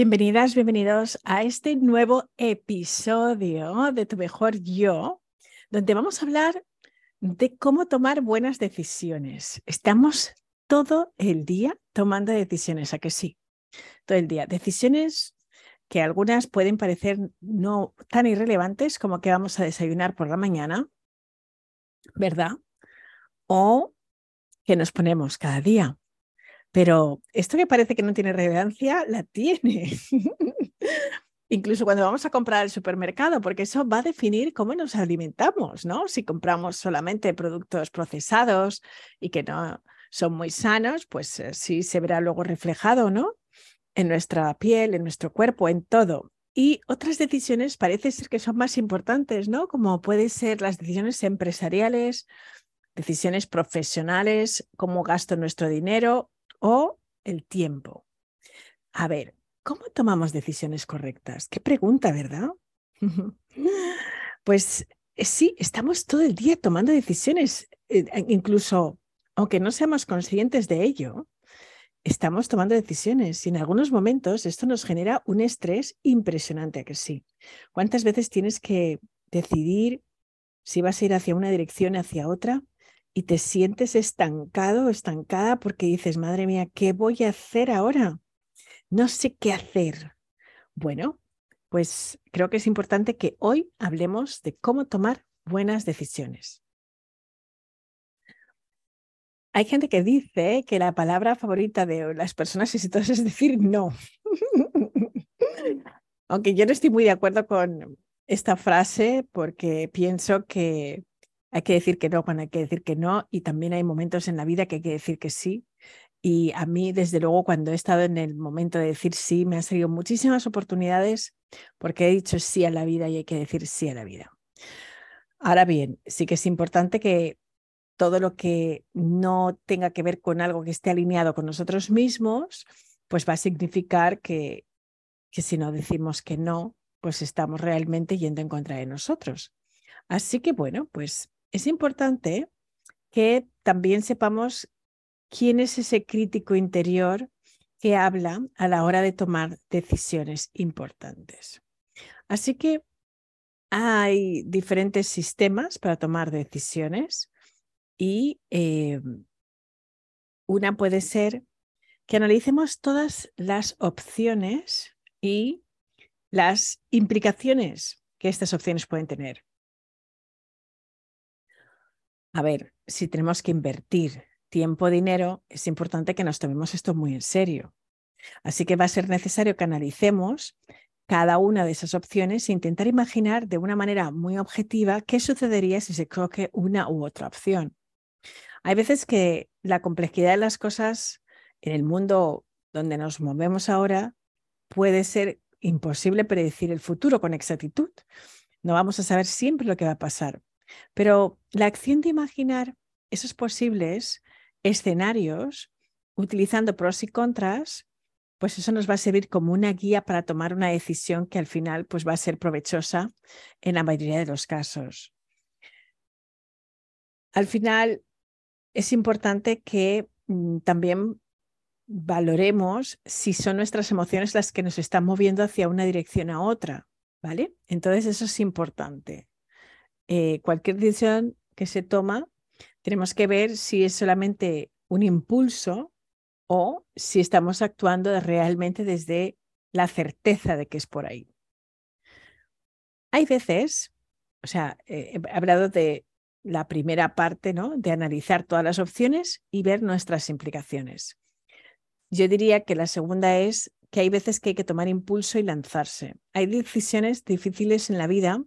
Bienvenidas, bienvenidos a este nuevo episodio de Tu Mejor Yo, donde vamos a hablar de cómo tomar buenas decisiones. Estamos todo el día tomando decisiones, ¿a que sí? Todo el día. Decisiones que algunas pueden parecer no tan irrelevantes como que vamos a desayunar por la mañana, ¿verdad? O que nos ponemos cada día. Pero esto que parece que no tiene relevancia, la tiene. Incluso cuando vamos a comprar al supermercado, porque eso va a definir cómo nos alimentamos, ¿no? Si compramos solamente productos procesados y que no son muy sanos, pues eh, sí se verá luego reflejado, ¿no? En nuestra piel, en nuestro cuerpo, en todo. Y otras decisiones parece ser que son más importantes, ¿no? Como pueden ser las decisiones empresariales, decisiones profesionales, cómo gasto nuestro dinero o el tiempo. A ver, ¿cómo tomamos decisiones correctas? Qué pregunta, ¿verdad? pues eh, sí, estamos todo el día tomando decisiones, eh, incluso aunque no seamos conscientes de ello, estamos tomando decisiones y en algunos momentos esto nos genera un estrés impresionante, ¿a que sí? ¿Cuántas veces tienes que decidir si vas a ir hacia una dirección, hacia otra? Y te sientes estancado estancada porque dices, madre mía, ¿qué voy a hacer ahora? No sé qué hacer. Bueno, pues creo que es importante que hoy hablemos de cómo tomar buenas decisiones. Hay gente que dice que la palabra favorita de las personas exitosas es decir no. Aunque yo no estoy muy de acuerdo con esta frase porque pienso que hay que decir que no cuando hay que decir que no y también hay momentos en la vida que hay que decir que sí. Y a mí, desde luego, cuando he estado en el momento de decir sí, me han salido muchísimas oportunidades porque he dicho sí a la vida y hay que decir sí a la vida. Ahora bien, sí que es importante que todo lo que no tenga que ver con algo que esté alineado con nosotros mismos, pues va a significar que, que si no decimos que no, pues estamos realmente yendo en contra de nosotros. Así que bueno, pues es importante que también sepamos quién es ese crítico interior que habla a la hora de tomar decisiones importantes. Así que hay diferentes sistemas para tomar decisiones y eh, una puede ser que analicemos todas las opciones y las implicaciones que estas opciones pueden tener. A ver, si tenemos que invertir tiempo, dinero, es importante que nos tomemos esto muy en serio. Así que va a ser necesario que analicemos cada una de esas opciones e intentar imaginar de una manera muy objetiva qué sucedería si se coge una u otra opción. Hay veces que la complejidad de las cosas en el mundo donde nos movemos ahora puede ser imposible predecir el futuro con exactitud. No vamos a saber siempre lo que va a pasar. Pero la acción de imaginar esos posibles escenarios utilizando pros y contras, pues eso nos va a servir como una guía para tomar una decisión que al final pues va a ser provechosa en la mayoría de los casos. Al final es importante que mm, también valoremos si son nuestras emociones las que nos están moviendo hacia una dirección a otra, ¿vale? Entonces eso es importante. Eh, cualquier decisión que se toma, tenemos que ver si es solamente un impulso o si estamos actuando realmente desde la certeza de que es por ahí. Hay veces, o sea, he hablado de la primera parte, ¿no? De analizar todas las opciones y ver nuestras implicaciones. Yo diría que la segunda es que hay veces que hay que tomar impulso y lanzarse. Hay decisiones difíciles en la vida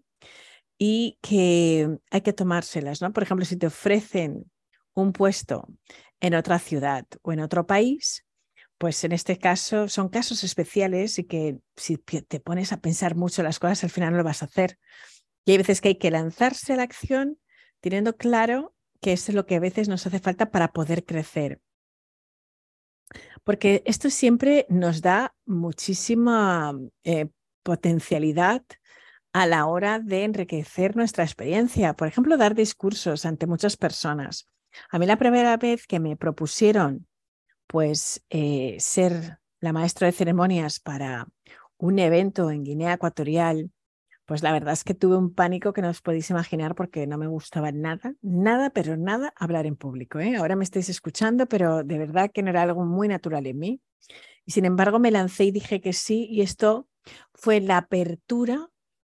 y que hay que tomárselas, ¿no? Por ejemplo, si te ofrecen un puesto en otra ciudad o en otro país, pues en este caso son casos especiales y que si te pones a pensar mucho las cosas, al final no lo vas a hacer. Y hay veces que hay que lanzarse a la acción teniendo claro que eso es lo que a veces nos hace falta para poder crecer. Porque esto siempre nos da muchísima eh, potencialidad a la hora de enriquecer nuestra experiencia. Por ejemplo, dar discursos ante muchas personas. A mí la primera vez que me propusieron pues eh, ser la maestra de ceremonias para un evento en Guinea Ecuatorial, pues la verdad es que tuve un pánico que no os podéis imaginar porque no me gustaba nada, nada, pero nada hablar en público. ¿eh? Ahora me estáis escuchando, pero de verdad que no era algo muy natural en mí. Y sin embargo me lancé y dije que sí, y esto fue la apertura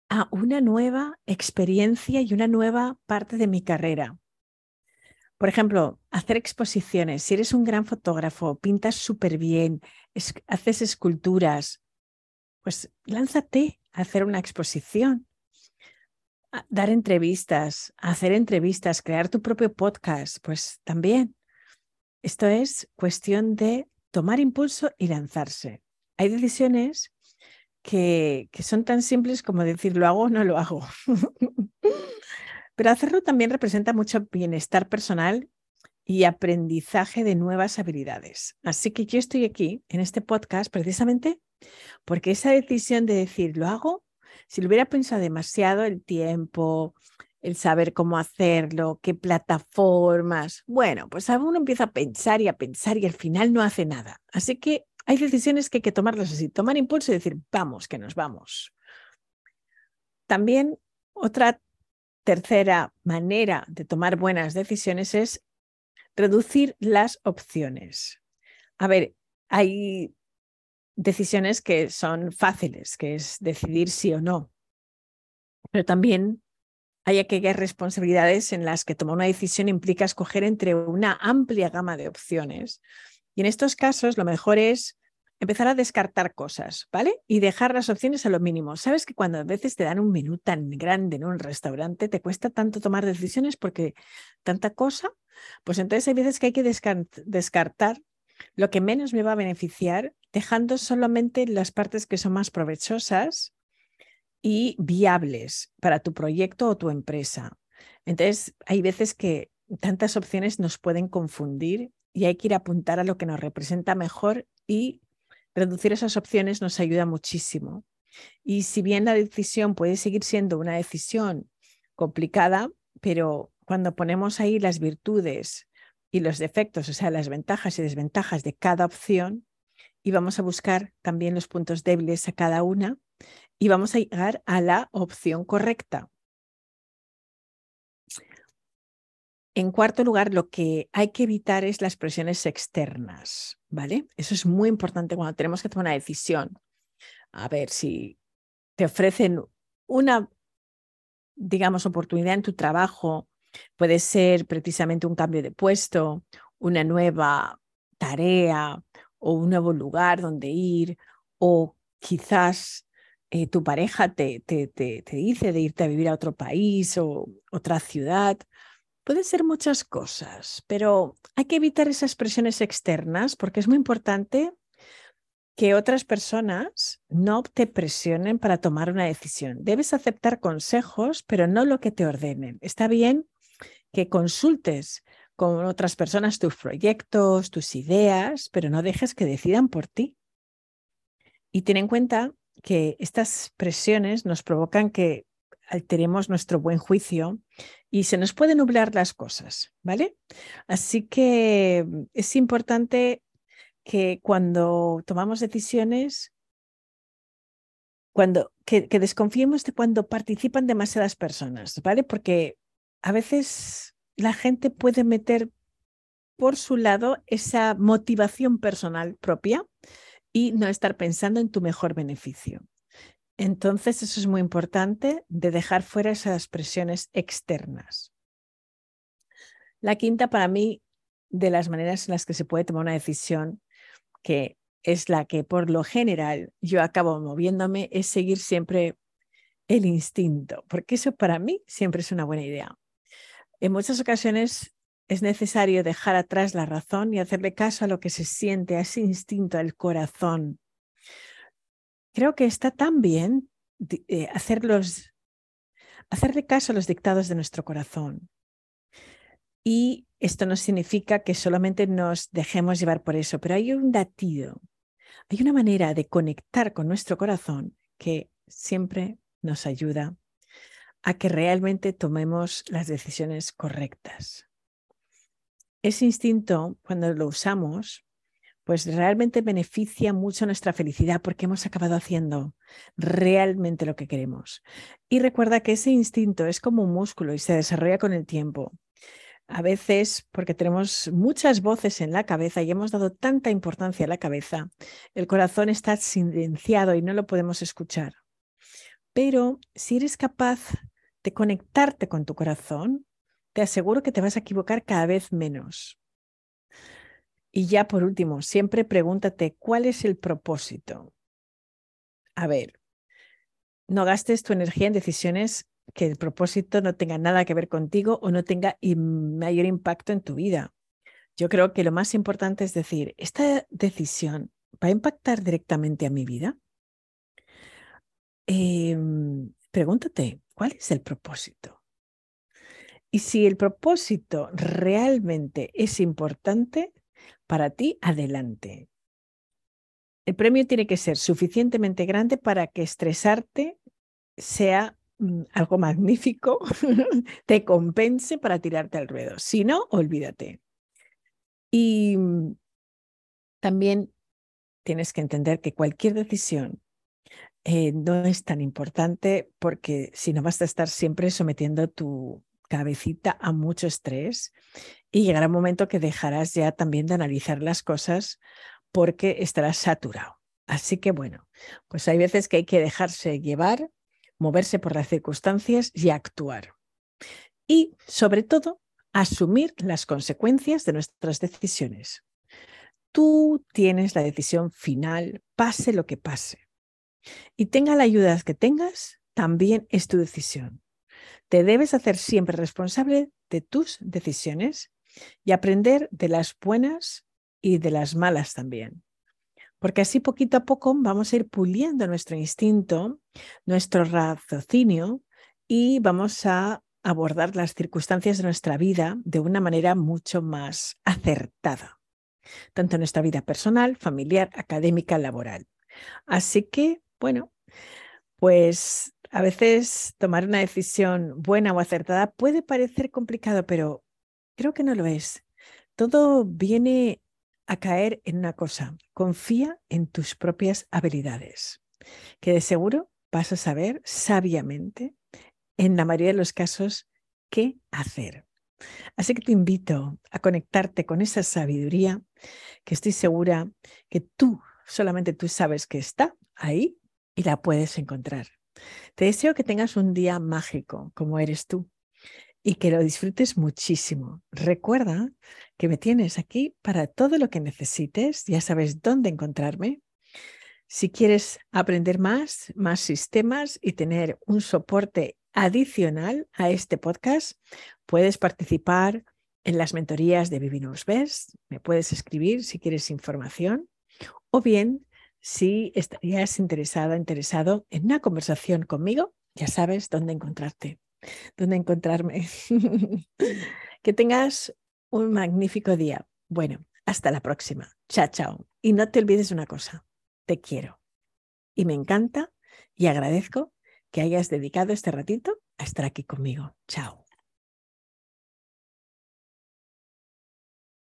a una nueva experiencia y una nueva parte de mi carrera. Por ejemplo, hacer exposiciones. Si eres un gran fotógrafo, pintas súper bien, haces esculturas, pues lánzate a hacer una exposición, a dar entrevistas, hacer entrevistas, crear tu propio podcast, pues también. Esto es cuestión de tomar impulso y lanzarse. Hay decisiones que, son tan simples como decir lo hago o no lo hago. Pero hacerlo también representa mucho bienestar personal y aprendizaje de nuevas habilidades. Así que yo estoy aquí en este podcast precisamente porque esa decisión de decir lo hago, si lo hubiera pensado demasiado, el tiempo, el saber cómo hacerlo, qué plataformas, bueno, pues uno empieza a pensar y a pensar y al final no hace nada. Así que hay decisiones que hay que tomarlas así, tomar impulso y decir, vamos, que nos vamos. También otra tercera manera de tomar buenas decisiones es reducir las opciones. A ver, hay decisiones que son fáciles, que es decidir sí o no, pero también hay aquellas responsabilidades en las que tomar una decisión implica escoger entre una amplia gama de opciones. Y en estos casos lo mejor es empezar a descartar cosas, ¿vale? Y dejar las opciones a lo mínimo. Sabes que cuando a veces te dan un menú tan grande en un restaurante, te cuesta tanto tomar decisiones porque tanta cosa, pues entonces hay veces que hay que descartar lo que menos me va a beneficiar, dejando solamente las partes que son más provechosas y viables para tu proyecto o tu empresa. Entonces, hay veces que tantas opciones nos pueden confundir y hay que ir a apuntar a lo que nos representa mejor y reducir esas opciones nos ayuda muchísimo. Y si bien la decisión puede seguir siendo una decisión complicada, pero cuando ponemos ahí las virtudes y los defectos, o sea, las ventajas y desventajas de cada opción, y vamos a buscar también los puntos débiles a cada una, y vamos a llegar a la opción correcta. En cuarto lugar, lo que hay que evitar es las presiones externas, ¿vale? Eso es muy importante cuando tenemos que tomar una decisión. A ver, si te ofrecen una, digamos, oportunidad en tu trabajo, puede ser precisamente un cambio de puesto, una nueva tarea o un nuevo lugar donde ir, o quizás eh, tu pareja te, te, dice de irte a vivir a otro país o otra ciudad Puede ser muchas cosas, pero hay que evitar esas presiones externas porque es muy importante que otras personas no te presionen para tomar una decisión. Debes aceptar consejos, pero no lo que te ordenen. Está bien que consultes con otras personas tus proyectos, tus ideas, pero no dejes que decidan por ti. Y ten en cuenta que estas presiones nos provocan que alteremos nuestro buen juicio y se nos pueden nublar las cosas, ¿vale? Así que mm, es importante que cuando tomamos decisiones, cuando, que, desconfiemos de cuando participan demasiadas personas, ¿vale? Porque a veces la gente puede meter por su lado esa motivación personal propia y no estar pensando en tu mejor beneficio. Entonces, eso es muy importante de dejar fuera esas presiones externas. La quinta, para mí, de las maneras en las que se puede tomar una decisión, que es la que por lo general yo acabo moviéndome, es seguir siempre el instinto, porque eso para mí siempre es una buena idea. En muchas ocasiones es necesario dejar atrás la razón y hacerle caso a lo que se siente, a ese instinto, al corazón, creo que está tan bien eh, hacerle caso a los dictados de nuestro corazón. Y esto no significa que solamente nos dejemos llevar por eso, pero hay un latido, hay una manera de conectar con nuestro corazón que siempre nos ayuda a que realmente tomemos las decisiones correctas. Ese instinto, cuando lo usamos, pues realmente beneficia mucho nuestra felicidad porque hemos acabado haciendo realmente lo que queremos. Y recuerda que ese instinto es como un músculo y se desarrolla con el tiempo. A veces, porque tenemos muchas voces en la cabeza y hemos dado tanta importancia a la cabeza, el corazón está silenciado y no lo podemos escuchar. Pero si eres capaz de conectarte con tu corazón, te aseguro que te vas a equivocar cada vez menos. Y ya por último, siempre pregúntate cuál es el propósito. A ver, no gastes tu energía en decisiones que el propósito no tenga nada que ver contigo o no tenga mayor impacto en tu vida. Yo creo que lo más importante es decir, ¿esta decisión va a impactar directamente a mi vida? Em, pregúntate, ¿cuál es el propósito? Y si el propósito realmente es importante, para ti, adelante. El premio tiene que ser suficientemente grande para que estresarte sea mm, algo magnífico, te compense para tirarte al ruedo. Si no, olvídate. Y mm, también tienes que entender que cualquier decisión eh, no es tan importante porque si no vas a estar siempre sometiendo tu cabecita a mucho estrés y llegará un momento que dejarás ya también de analizar las cosas porque estarás saturado. Así que bueno, pues hay veces que hay que dejarse llevar, moverse por las circunstancias y actuar. Y sobre todo, asumir las consecuencias de nuestras decisiones. Tú tienes la decisión final, pase lo que pase. Y tenga la ayuda que tengas, también es tu decisión. Te debes hacer siempre responsable de tus decisiones y aprender de las buenas y de las malas también. Porque así poquito a poco vamos a ir puliendo nuestro instinto, nuestro raciocinio y vamos a abordar las circunstancias de nuestra vida de una manera mucho más acertada, tanto en nuestra vida personal, familiar, académica, laboral. Así que, bueno, pues a veces tomar una decisión buena o acertada puede parecer complicado, pero Creo que no lo es. Todo viene a caer en una cosa. Confía en tus propias habilidades, que de seguro vas a saber sabiamente, en la mayoría de los casos, qué hacer. Así que te invito a conectarte con esa sabiduría que estoy segura que tú, solamente tú sabes que está ahí y la puedes encontrar. Te deseo que tengas un día mágico como eres tú y que lo disfrutes muchísimo. Recuerda que me tienes aquí para todo lo que necesites, ya sabes dónde encontrarme. Si quieres aprender más, más sistemas y tener un soporte adicional a este podcast, puedes participar en las mentorías de Vivinos Best. Me puedes escribir si quieres información o bien si estarías interesada, interesado en una conversación conmigo, ya sabes dónde encontrarte dónde encontrarme. que tengas un magnífico día. Bueno, hasta la próxima. Chao, chao. Y no te olvides una cosa, te quiero. Y me encanta y agradezco que hayas dedicado este ratito a estar aquí conmigo. Chao.